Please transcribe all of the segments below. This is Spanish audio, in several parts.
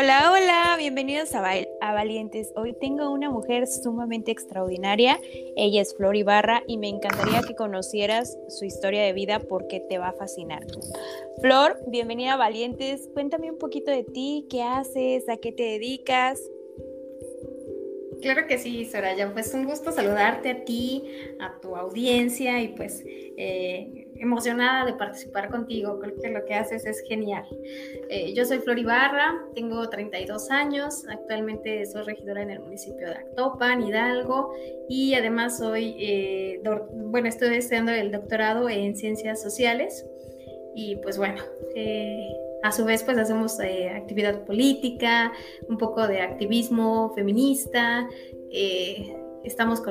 Hola, hola, bienvenidos a, Valientes. Hoy tengo una mujer sumamente extraordinaria. Ella es Flor Ibarra y me encantaría que conocieras su historia de vida porque te va a fascinar. Flor, bienvenida a Valientes. Cuéntame un poquito de ti, qué haces, a qué te dedicas. Claro que sí, Soraya. Pues un gusto saludarte a ti, a tu audiencia y pues eh, emocionada de participar contigo. Creo que lo que haces es genial. Eh, yo soy Flor Ibarra, tengo 32 años, actualmente soy regidora en el municipio de Actopan, Hidalgo, y además soy, eh, bueno, estoy estudiando el doctorado en ciencias sociales. Y pues bueno, a su vez, pues hacemos eh, actividad política, un poco de activismo feminista. Eh, estamos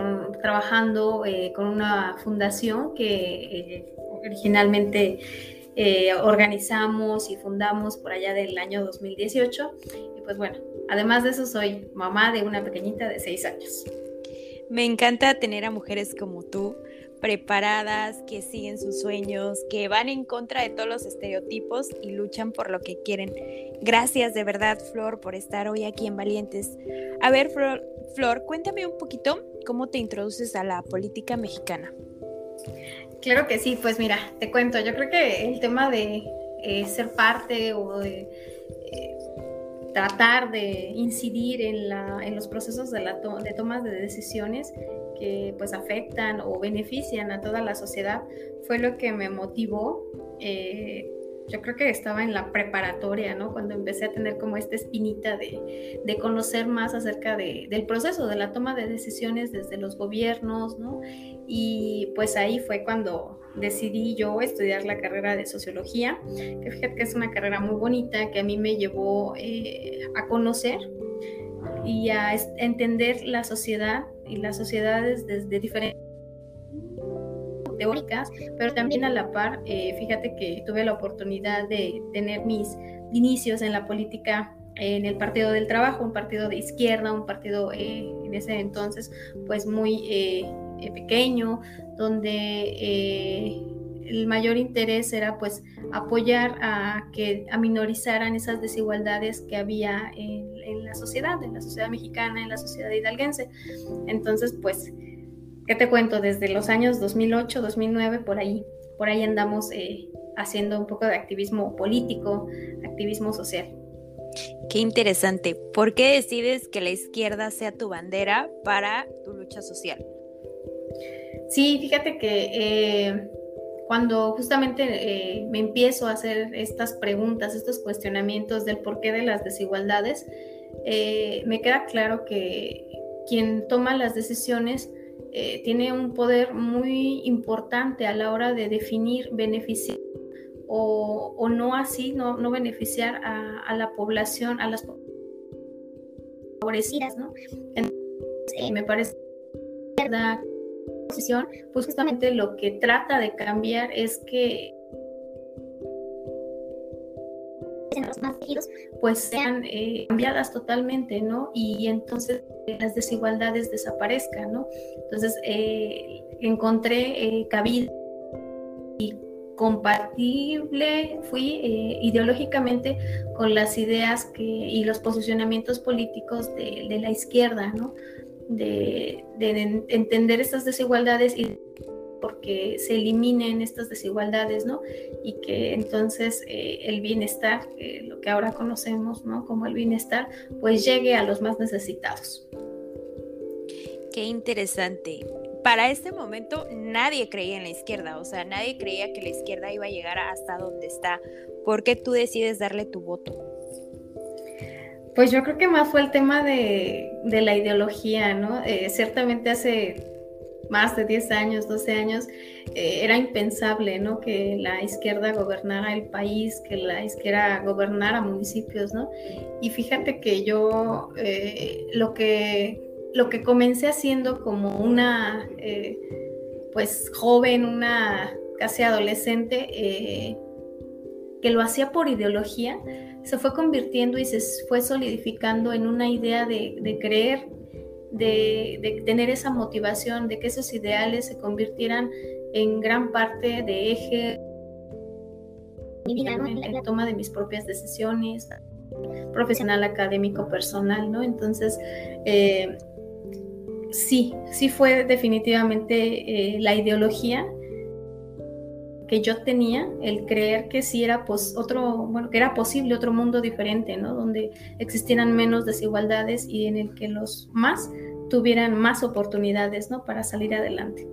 trabajando eh, con una fundación que originalmente organizamos y fundamos por allá del año 2018. Y pues bueno, además de eso, soy mamá de una pequeñita de seis años. Me encanta tener a mujeres como tú preparadas, que siguen sus sueños, que van en contra de todos los estereotipos y luchan por lo que quieren. Gracias de verdad, Flor, por estar hoy aquí en Valientes. A ver, Flor, cuéntame un poquito cómo te introduces a la política mexicana. Claro que sí, pues mira, te cuento, yo creo que el tema de eh, ser parte o de eh, tratar de incidir en, la, los procesos de, la de tomas de decisiones que pues afectan o benefician a toda la sociedad fue lo que me motivó. Eh, yo creo que estaba en la preparatoria, ¿no? Cuando empecé a tener como esta espinita de, de conocer más acerca de, del proceso de la toma de decisiones desde los gobiernos, ¿no? Y pues ahí fue cuando decidí yo estudiar la carrera de sociología, que fíjate que es una carrera muy bonita que a mí me llevó eh, a conocer y a entender la sociedad y las sociedades desde diferentes teóricas, pero también a la par, eh, fíjate que tuve la oportunidad de tener mis inicios en la política en el Partido del Trabajo, un partido de izquierda, un partido eh, en ese entonces pues muy eh, pequeño, donde el mayor interés era pues apoyar a que aminorizaran esas desigualdades que había en, la sociedad, en la sociedad mexicana, en la sociedad hidalguense. Entonces, pues, ¿qué te cuento? Desde los años 2008, 2009, por ahí, por ahí andamos eh, haciendo un poco de activismo político, activismo social. Qué interesante. ¿Por qué decides que la izquierda sea tu bandera para tu lucha social? Sí, fíjate que eh, cuando justamente eh, me empiezo a hacer estas preguntas, estos cuestionamientos del porqué de las desigualdades, eh, me queda claro que quien toma las decisiones eh, tiene un poder muy importante a la hora de definir beneficios o, no así, no, no beneficiar a, la población, a las favorecidas, ¿no? Entonces, me parece verdad posición, pues justamente lo que trata de cambiar es que los más pues sean eh, cambiadas totalmente, ¿no? Y entonces las desigualdades desaparezcan, ¿no? Entonces eh, encontré eh, cabida y compatible fui ideológicamente con las ideas que, y los posicionamientos políticos de, de la izquierda, ¿no? de, entender estas desigualdades y porque se eliminen estas desigualdades, ¿no? Y que entonces eh, el bienestar, lo que ahora conocemos, ¿no? Como el bienestar, pues llegue a los más necesitados. Qué interesante. Para este momento nadie creía en la izquierda, o sea, nadie creía que la izquierda iba a llegar hasta donde está. ¿Por qué tú decides darle tu voto? Pues yo creo que más fue el tema de, la ideología, ¿no? Eh, ciertamente hace más de 10 años, 12 años, eh, era impensable, ¿no? Que la izquierda gobernara el país, que la izquierda gobernara municipios, ¿no? Y fíjate que yo eh, lo que lo que comencé haciendo como una, eh, pues joven, una casi adolescente, que lo hacía por ideología, se fue convirtiendo y se fue solidificando en una idea de, creer, de, tener esa motivación, de que esos ideales se convirtieran en gran parte de eje en la toma de mis propias decisiones, profesional, académico, personal, ¿no? Entonces, eh, sí, sí fue definitivamente eh, la ideología que yo tenía, el creer que sí era otro, bueno, que era posible otro mundo diferente, ¿no? Donde existieran menos desigualdades y en el que los más tuvieran más oportunidades, ¿no? Para salir adelante.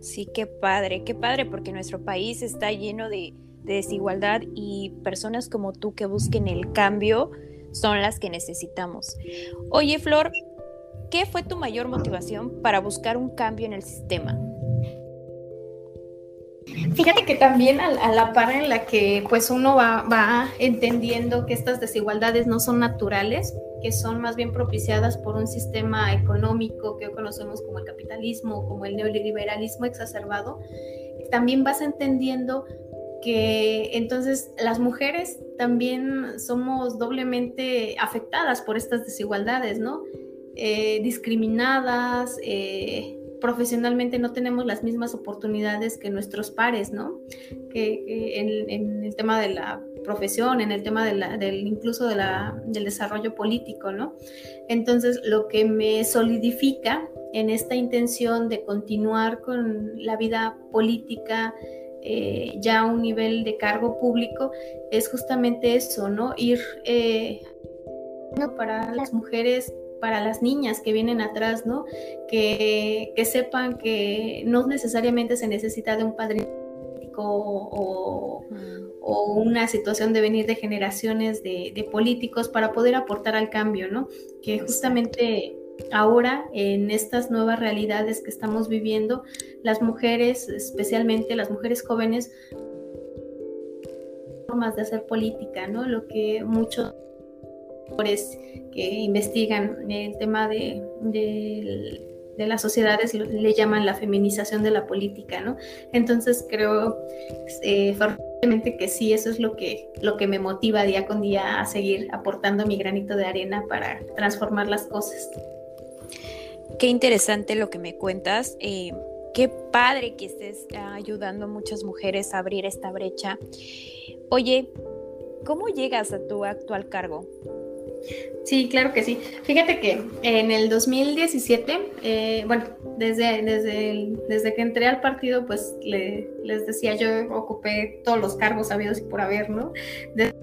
Sí, qué padre, qué padre, porque nuestro país está lleno de, de desigualdad y personas como tú que busquen el cambio son las que necesitamos. Oye, Flor, ¿qué fue tu mayor motivación para buscar un cambio en el sistema? Fíjate que también a, la par en la que pues uno va, va, entendiendo que estas desigualdades no son naturales, que son más bien propiciadas por un sistema económico que hoy conocemos como el capitalismo, como el neoliberalismo exacerbado, también vas entendiendo que entonces las mujeres también somos doblemente afectadas por estas desigualdades, ¿no? Eh, discriminadas, eh, profesionalmente no tenemos las mismas oportunidades que nuestros pares, ¿no? Que, en, el tema de la profesión, en el tema del incluso de del desarrollo político, ¿no? Entonces, lo que me solidifica en esta intención de continuar con la vida política, eh, ya a un nivel de cargo público, es justamente eso, ¿no? Ir eh, para las mujeres para las niñas que vienen atrás, ¿no? Que, sepan que no necesariamente se necesita de un o, o, una situación de venir de generaciones de, políticos para poder aportar al cambio, ¿no? Que justamente ahora en estas nuevas realidades que estamos viviendo, las mujeres, especialmente las mujeres jóvenes, formas de hacer política, ¿no? Lo que muchos que investigan el tema de, de, las sociedades le llaman la feminización de la política, ¿no? Entonces creo eh, que sí, eso es lo que, lo que me motiva día con día a seguir aportando mi granito de arena para transformar las cosas. Qué interesante lo que me cuentas. Eh, qué padre que estés ayudando a muchas mujeres a abrir esta brecha. Oye, ¿cómo llegas a tu actual cargo? Sí, claro que sí. Fíjate que en el 2017, eh, bueno, desde, desde, desde que entré al partido, pues les decía, yo ocupé todos los cargos habidos y por haber, ¿no? De,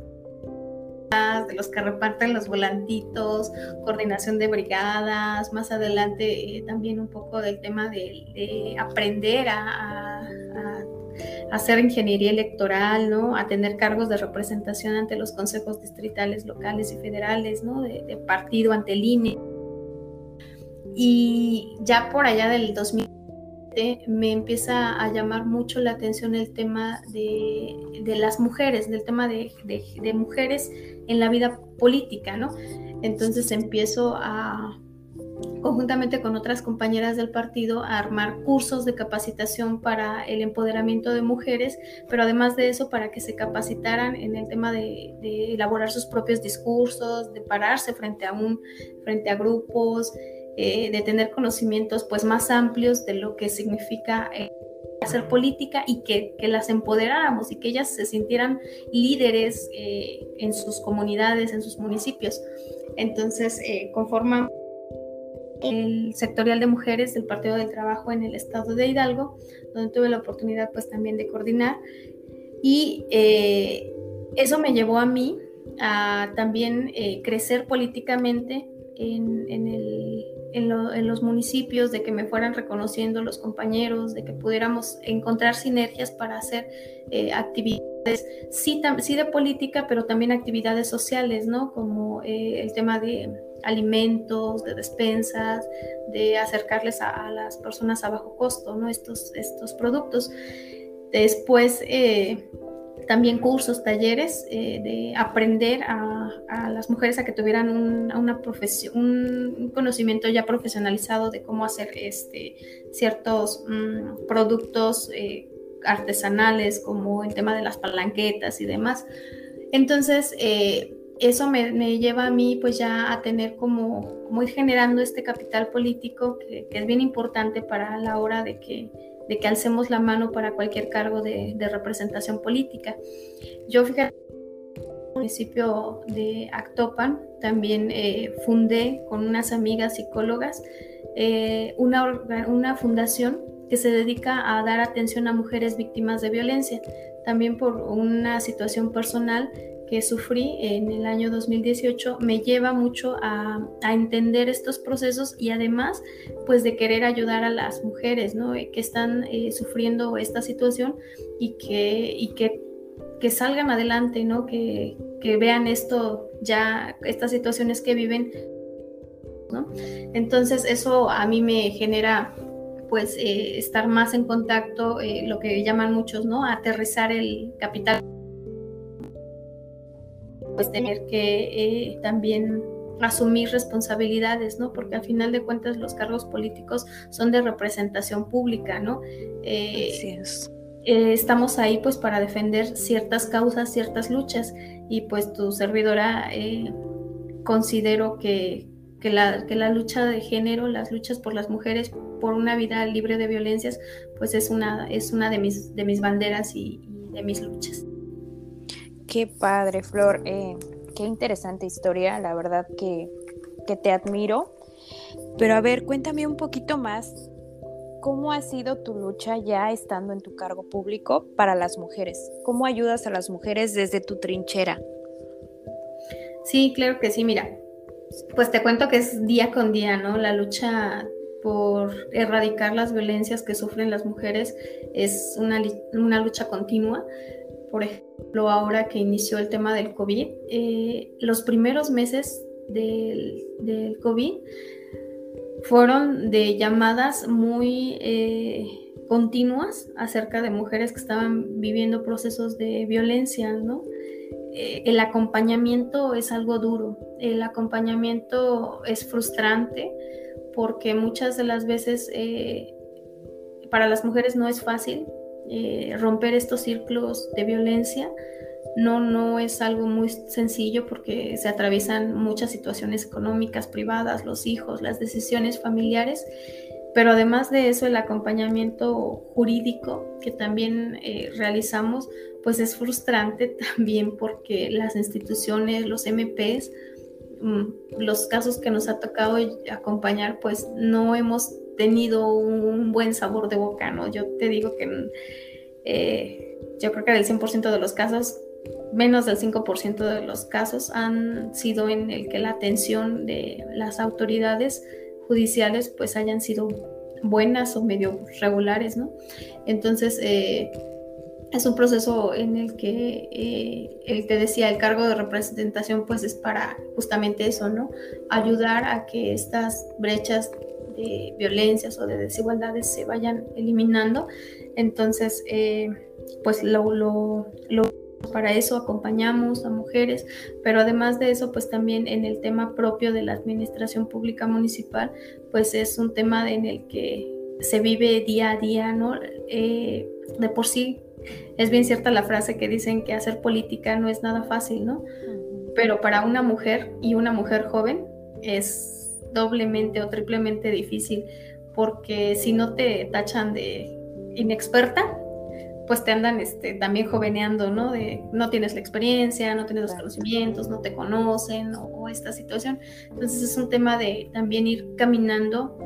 de los que reparten los volantitos, coordinación de brigadas, más adelante eh, también un poco del tema de, aprender a hacer ingeniería electoral, ¿no? A tener cargos de representación ante los consejos distritales, locales y federales, ¿no? De, partido ante el INE. Y ya por allá del 2000 me empieza a llamar mucho la atención el tema de, las mujeres, del tema de, de, mujeres en la vida política, ¿no? Entonces empiezo a, conjuntamente con otras compañeras del partido, a armar cursos de capacitación para el empoderamiento de mujeres, pero además de eso, para que se capacitaran en el tema de, elaborar sus propios discursos, de pararse frente a, un, frente a grupos, eh, de tener conocimientos pues, más amplios de lo que significa. Eh, hacer política y que, las empoderáramos y que ellas se sintieran líderes eh, en sus comunidades, en sus municipios. Entonces, conforman el sectorial de mujeres del Partido del Trabajo en el estado de Hidalgo, donde tuve la oportunidad pues también de coordinar. Y eh, eso me llevó a mí a también eh, crecer políticamente en, en, los municipios, de que me fueran reconociendo los compañeros, de que pudiéramos encontrar sinergias para hacer eh, actividades, sí, sí, de política, pero también actividades sociales, ¿no? Como el tema de alimentos, de despensas, de acercarles a, las personas a bajo costo, ¿no? Estos, estos productos. Después, eh, también cursos, talleres eh, de aprender a, las mujeres a que tuvieran un, una profesión, un conocimiento ya profesionalizado de cómo hacer este, ciertos mm, productos eh, artesanales, como el tema de las palanquetas y demás. Entonces, eso me, lleva a mí pues ya a tener como, ir generando este capital político que, que es bien importante para la hora de que de que alcemos la mano para cualquier cargo de, representación política. Yo, fíjate, en el municipio de Actopan también eh, fundé con unas amigas psicólogas eh, una, una fundación que se dedica a dar atención a mujeres víctimas de violencia, también por una situación personal que sufrí en el año 2018 me lleva mucho a, entender estos procesos y además pues de querer ayudar a las mujeres ¿no? Eh, que están eh, sufriendo esta situación y que, y que, que salgan adelante, ¿no? que, que vean esto ya, estas situaciones que viven. ¿no? Entonces eso a mí me genera pues eh, estar más en contacto, lo que llaman muchos, ¿no? Aterrizar el capital pues tener que eh, también asumir responsabilidades, ¿no? Porque al final de cuentas los cargos políticos son de representación pública, ¿no? Eh, eh, estamos ahí pues para defender ciertas causas, ciertas luchas y pues tu servidora considero que, la, que la lucha de género, las luchas por las mujeres, por una vida libre de violencias, pues es una, es una de, mis, de mis banderas y de mis luchas. Qué padre, Flor. Eh, qué interesante historia, la verdad que, te admiro. Pero a ver, cuéntame un poquito más. ¿Cómo ha sido tu lucha ya estando en tu cargo público para las mujeres? ¿Cómo ayudas a las mujeres desde tu trinchera? Sí, claro que sí, mira. Pues te cuento que es día con día, ¿no? La lucha por erradicar las violencias que sufren las mujeres es una, una lucha continua por ejemplo, ahora que inició el tema del COVID, eh, los primeros meses del, COVID fueron de llamadas muy eh, continuas acerca de mujeres que estaban viviendo procesos de violencia. Eh, el acompañamiento es algo duro, el acompañamiento es frustrante porque muchas de las veces para las mujeres no es fácil eh, romper estos círculos de violencia no, no es algo muy sencillo porque se atraviesan muchas situaciones económicas, privadas, los hijos, las decisiones familiares, pero además de eso el acompañamiento jurídico que también eh, realizamos, pues es frustrante también porque las instituciones, los MPs, mm, los casos que nos ha tocado acompañar, pues no hemos tenido un buen sabor de boca, ¿no? Yo te digo que eh, yo creo que del 100% de los casos, menos del 5% de los casos han sido en el que la atención de las autoridades judiciales pues hayan sido buenas o medio regulares, ¿no? Entonces, eh, es un proceso en el que, eh, el te decía, el cargo de representación pues es para justamente eso, ¿no? Ayudar a que estas brechas violencias o de desigualdades se vayan eliminando. Entonces, eh, pues lo, lo, para eso acompañamos a mujeres, pero además de eso, pues también en el tema propio de la administración pública municipal, pues es un tema en el que se vive día a día, ¿no? Eh, de por sí es bien cierta la frase que dicen que hacer política no es nada fácil, ¿no? Pero para una mujer y una mujer joven es doblemente o triplemente difícil, porque si no te tachan de inexperta, pues te andan este, también joveneando, ¿no? De no tienes la experiencia, no tienes los conocimientos, no te conocen o, esta situación. Entonces es un tema de también ir caminando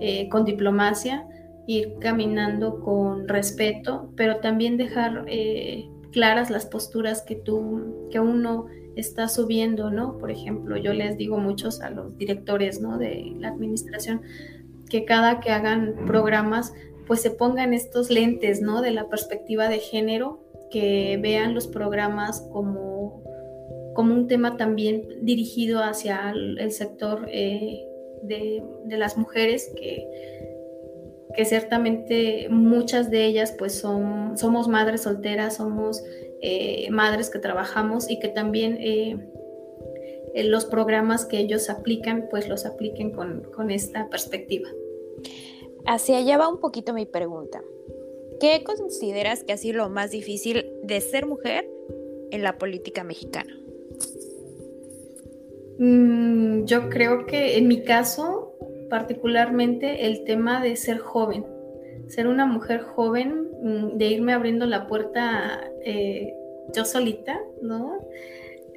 eh, con diplomacia, ir caminando con respeto, pero también dejar eh, claras las posturas que tú, que uno está subiendo, ¿no? Por ejemplo, yo les digo muchos a los directores, ¿no? De la administración, que cada que hagan programas, pues se pongan estos lentes, ¿no? De la perspectiva de género, que vean los programas como, como un tema también dirigido hacia el, sector eh, de, las mujeres, que, que ciertamente muchas de ellas pues son, somos madres solteras, somos eh, madres que trabajamos y que también eh, los programas que ellos aplican pues los apliquen con, con esta perspectiva. Hacia allá va un poquito mi pregunta. ¿Qué consideras que ha sido lo más difícil de ser mujer en la política mexicana? Mm, yo creo que en mi caso, particularmente el tema de ser joven, ser una mujer joven, mm, de irme abriendo la puerta eh, yo solita, ¿no?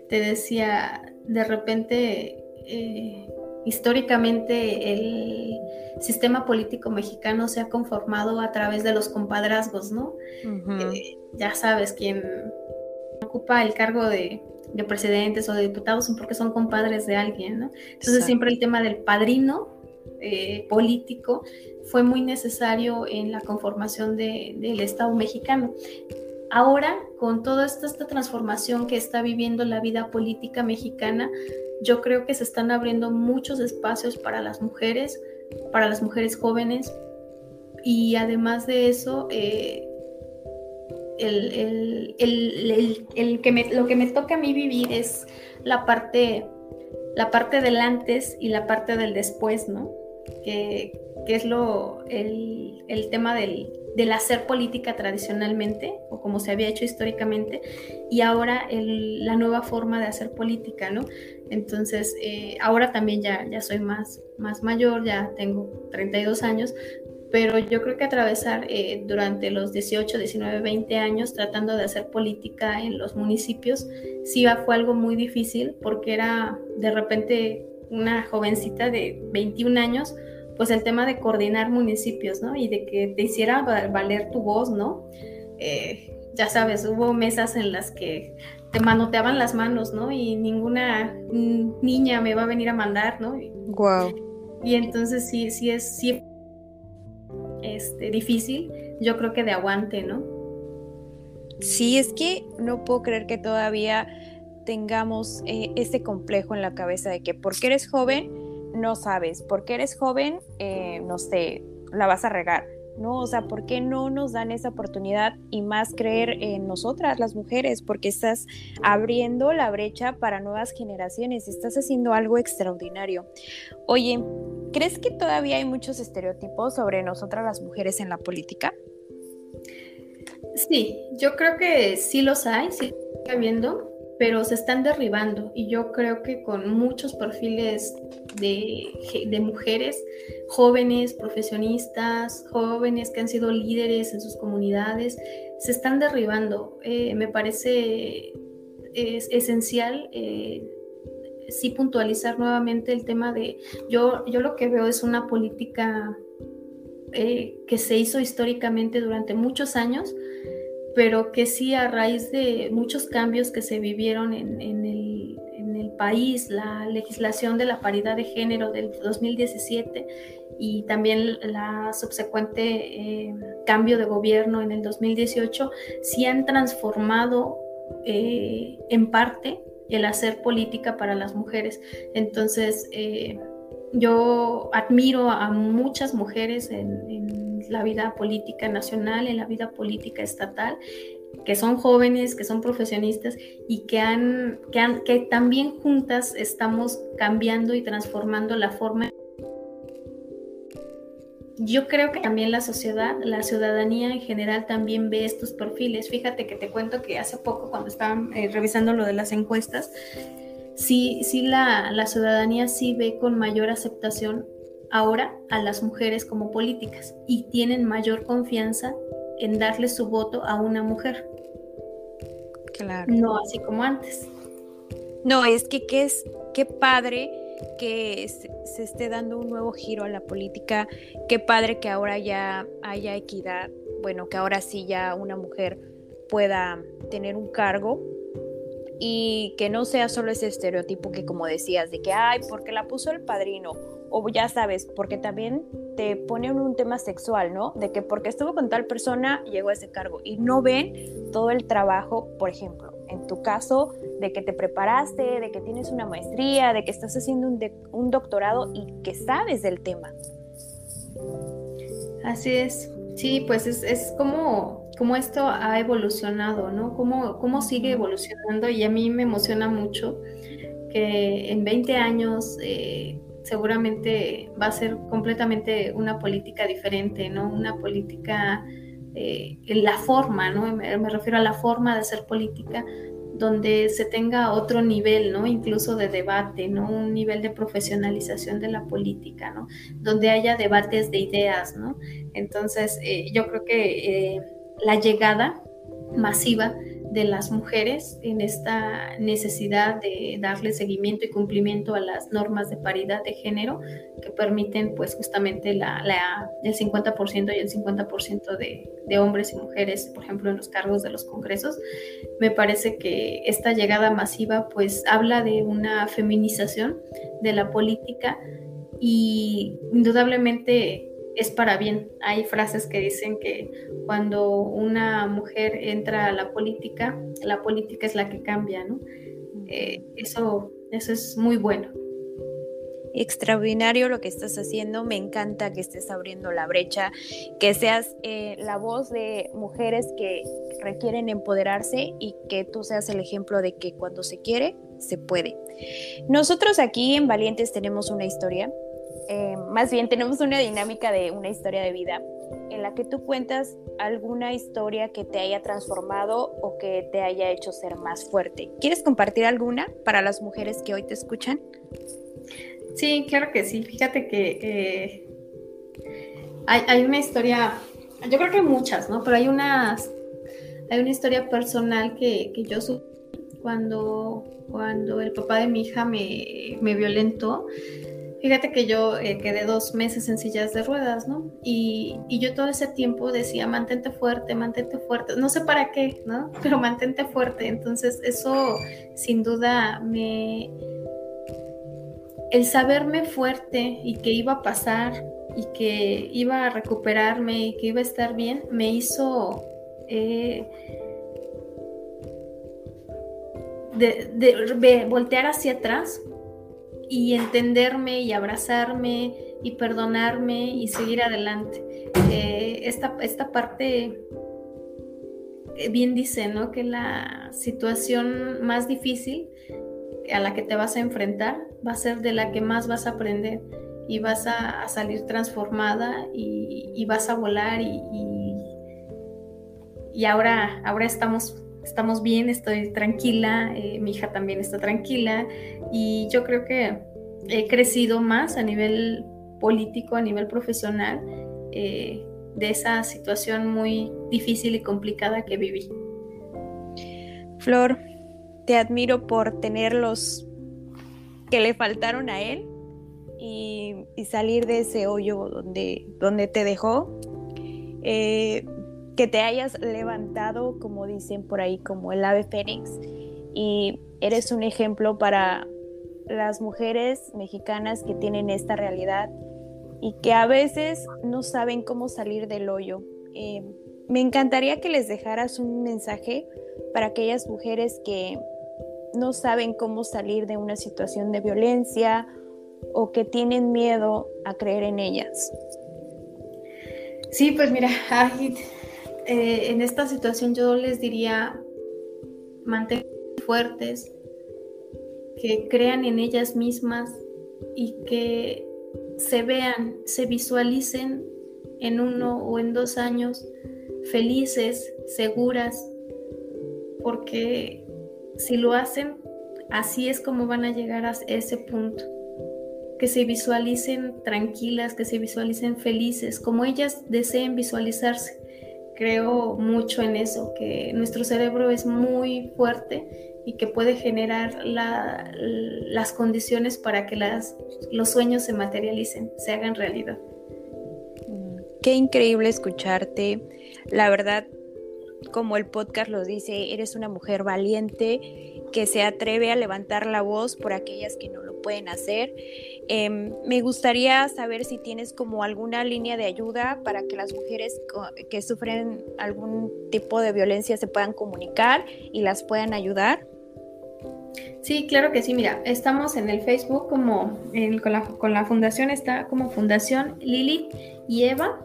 Te decía, de repente, eh, históricamente el sistema político mexicano se ha conformado a través de los compadrazgos, ¿no? Eh, ya sabes, quien ocupa el cargo de de presidentes o de diputados son porque son compadres de alguien, ¿no? Entonces siempre el tema del padrino eh, político fue muy necesario en la conformación del Estado mexicano. Ahora, con toda esta, esta transformación que está viviendo la vida política mexicana, yo creo que se están abriendo muchos espacios para las mujeres, para las mujeres jóvenes, y además de eso, eh, el, que lo que me toca a mí vivir es la parte, la parte del antes y la parte del después, ¿no? Que, es lo, el, tema del, hacer política tradicionalmente, o como se había hecho históricamente, y ahora la nueva forma de hacer política, ¿no? Entonces, eh, ahora también ya, ya soy más, más mayor, ya tengo 32 años, pero yo creo que atravesar eh, durante los 18, 19, 20 años tratando de hacer política en los municipios, sí fue algo muy difícil porque era de repente una jovencita de 21 años, pues el tema de coordinar municipios, ¿no? Y de que te hiciera valer tu voz, ¿no? Eh, ya sabes, hubo mesas en las que te manoteaban las manos, ¿no? Y ninguna niña me va a venir a mandar, ¿no? Wow. Y entonces sí, sí es, sí este, difícil, yo creo que de aguante, ¿no? Sí, es que no puedo creer que todavía tengamos eh, ese complejo en la cabeza de que porque eres joven no sabes, porque eres joven, eh, no sé, la vas a regar. ¿No? O sea, ¿por qué no nos dan esa oportunidad y más creer en nosotras, las mujeres? Porque estás abriendo la brecha para nuevas generaciones, estás haciendo algo extraordinario. Oye, ¿crees que todavía hay muchos estereotipos sobre nosotras las mujeres en la política? Sí, yo creo que sí los hay, sí está habiendo, pero se están derribando y yo creo que con muchos perfiles de, de, mujeres jóvenes, profesionistas, jóvenes que han sido líderes en sus comunidades, se están derribando. Eh, me parece es esencial eh, sí puntualizar nuevamente el tema de, yo, yo lo que veo es una política eh, que se hizo históricamente durante muchos años, pero que sí a raíz de muchos cambios que se vivieron en, el, en, el, país, la legislación de la paridad de género del 2017 y también la subsecuente eh, cambio de gobierno en el 2018, sí han transformado eh, en parte el hacer política para las mujeres. Entonces, eh, yo admiro a muchas mujeres en, la vida política nacional, en la vida política estatal, que son jóvenes, que son profesionistas y que, han, que, han, que también juntas estamos cambiando y transformando la forma. Yo creo que también la sociedad, la ciudadanía en general también ve estos perfiles. Fíjate que te cuento que hace poco cuando estaban eh, revisando lo de las encuestas, sí, sí la, la ciudadanía sí ve con mayor aceptación ahora a las mujeres como políticas y tienen mayor confianza en darle su voto a una mujer. Claro. No así como antes. No, es que qué es qué padre que se, esté dando un nuevo giro a la política, qué padre que ahora ya haya equidad, bueno, que ahora sí ya una mujer pueda tener un cargo y que no sea solo ese estereotipo que como decías, de que, ay, porque la puso el padrino, o ya sabes, porque también te ponen un tema sexual, ¿no? De que porque estuvo con tal persona llegó a ese cargo y no ven todo el trabajo, por ejemplo, en tu caso, de que te preparaste, de que tienes una maestría, de que estás haciendo un, un doctorado y que sabes del tema. Así es. Sí, pues es, es como, como esto ha evolucionado, ¿no? Cómo, cómo sigue evolucionando y a mí me emociona mucho que en 20 años eh, seguramente va a ser completamente una política diferente, ¿no? Una política, eh, la forma, ¿no? Me, me, refiero a la forma de hacer política donde se tenga otro nivel, ¿no? Incluso de debate, ¿no? Un nivel de profesionalización de la política, ¿no? Donde haya debates de ideas, ¿no? Entonces, eh, yo creo que eh, la llegada masiva de las mujeres en esta necesidad de darle seguimiento y cumplimiento a las normas de paridad de género que permiten pues justamente la, la el 50% y el 50% de, de, hombres y mujeres, por ejemplo, en los cargos de los congresos. Me parece que esta llegada masiva pues habla de una feminización de la política y indudablemente es para bien. Hay frases que dicen que cuando una mujer entra a la política, la política es la que cambia, ¿no? Eh, eso, eso es muy bueno. Extraordinario lo que estás haciendo, me encanta que estés abriendo la brecha, que seas eh, la voz de mujeres que requieren empoderarse y que tú seas el ejemplo de que cuando se quiere, se puede. Nosotros aquí en Valientes tenemos una historia eh, más bien tenemos una dinámica de una historia de vida en la que tú cuentas alguna historia que te haya transformado o que te haya hecho ser más fuerte. ¿Quieres compartir alguna para las mujeres que hoy te escuchan? Sí, claro que sí. Fíjate que eh, hay, una historia, yo creo que hay muchas, ¿no? Pero hay una, hay una historia personal que, que yo cuando, cuando el papá de mi hija me, me violentó Fíjate que yo eh, quedé dos meses en sillas de ruedas, ¿no? Y, yo todo ese tiempo decía, mantente fuerte, mantente fuerte. No sé para qué, ¿no? Pero mantente fuerte. Entonces eso sin duda me... El saberme fuerte y que iba a pasar y que iba a recuperarme y que iba a estar bien, me hizo... Eh, de, voltear hacia atrás y entenderme y abrazarme y perdonarme y seguir adelante. Eh, esta, esta parte eh, bien dice, ¿no? Que la situación más difícil a la que te vas a enfrentar va a ser de la que más vas a aprender y vas a, salir transformada y, vas a volar y, y, ahora, ahora estamos, estamos bien, estoy tranquila, eh, mi hija también está tranquila y yo creo que he crecido más a nivel político, a nivel profesional, eh, de esa situación muy difícil y complicada que viví. Flor, te admiro por tener los que le faltaron a él y, salir de ese hoyo donde, donde te dejó. Eh, que te hayas levantado, como dicen por ahí, como el ave fénix, y eres un ejemplo para las mujeres mexicanas que tienen esta realidad y que a veces no saben cómo salir del hoyo. Eh, me encantaría que les dejaras un mensaje para aquellas mujeres que no saben cómo salir de una situación de violencia o que tienen miedo a creer en ellas. Sí, pues mira, eh, en esta situación yo les diría, manténganse fuertes, que crean en ellas mismas y que se vean, se visualicen en uno o en dos años felices, seguras, porque si lo hacen, así es como van a llegar a ese punto. Que se visualicen tranquilas, que se visualicen felices, como ellas deseen visualizarse. Creo mucho en eso, que nuestro cerebro es muy fuerte y que puede generar las condiciones para que las, los sueños se materialicen, se hagan realidad. Qué increíble escucharte. La verdad, como el podcast lo dice, eres una mujer valiente que se atreve a levantar la voz por aquellas que no lo pueden hacer. Em, me gustaría saber si tienes como alguna línea de ayuda para que las mujeres que sufren algún tipo de violencia se puedan comunicar y las puedan ayudar. Sí, claro que sí. Mira, estamos en el Facebook como con, la, fundación está como Fundación Lili y Eva.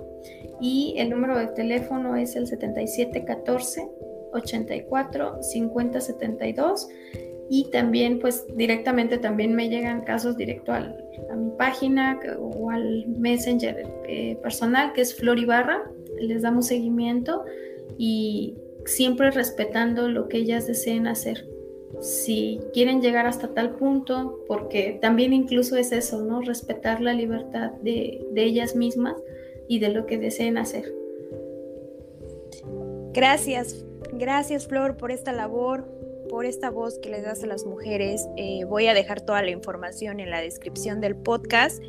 y el número de teléfono es el 7714 84 50 72 y también pues directamente también me llegan casos directo a mi página o al messenger eh, personal que es Flor Ibarra, les damos seguimiento y siempre respetando lo que ellas deseen hacer. Si quieren llegar hasta tal punto, porque también incluso es eso, ¿no? Respetar la libertad de, de ellas mismas y de lo que deseen hacer. Gracias, gracias Flor por esta labor, por esta voz que les das a las mujeres. Eh, voy a dejar toda la información en la descripción del podcast.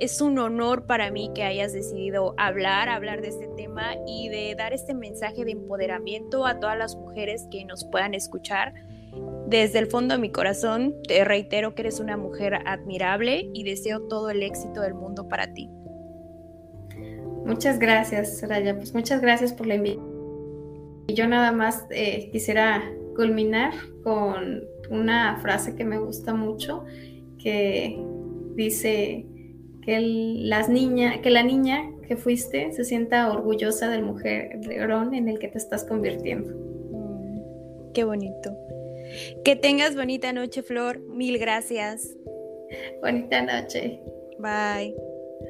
Es un honor para mí que hayas decidido hablar, hablar de este tema y de dar este mensaje de empoderamiento a todas las mujeres que nos puedan escuchar. Desde el fondo de mi corazón te reitero que eres una mujer admirable y deseo todo el éxito del mundo para ti. Muchas gracias, Raya. Pues muchas gracias por la invitación. Y yo nada más eh, quisiera culminar con una frase que me gusta mucho, que dice que las niña, que la niña que fuiste se sienta orgullosa del mujerón en el que te estás convirtiendo. Mm, qué bonito. Que tengas bonita noche, Flor. Mil gracias. Bonita noche. Bye.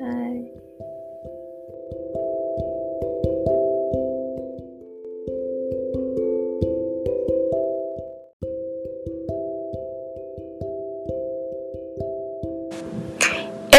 Bye.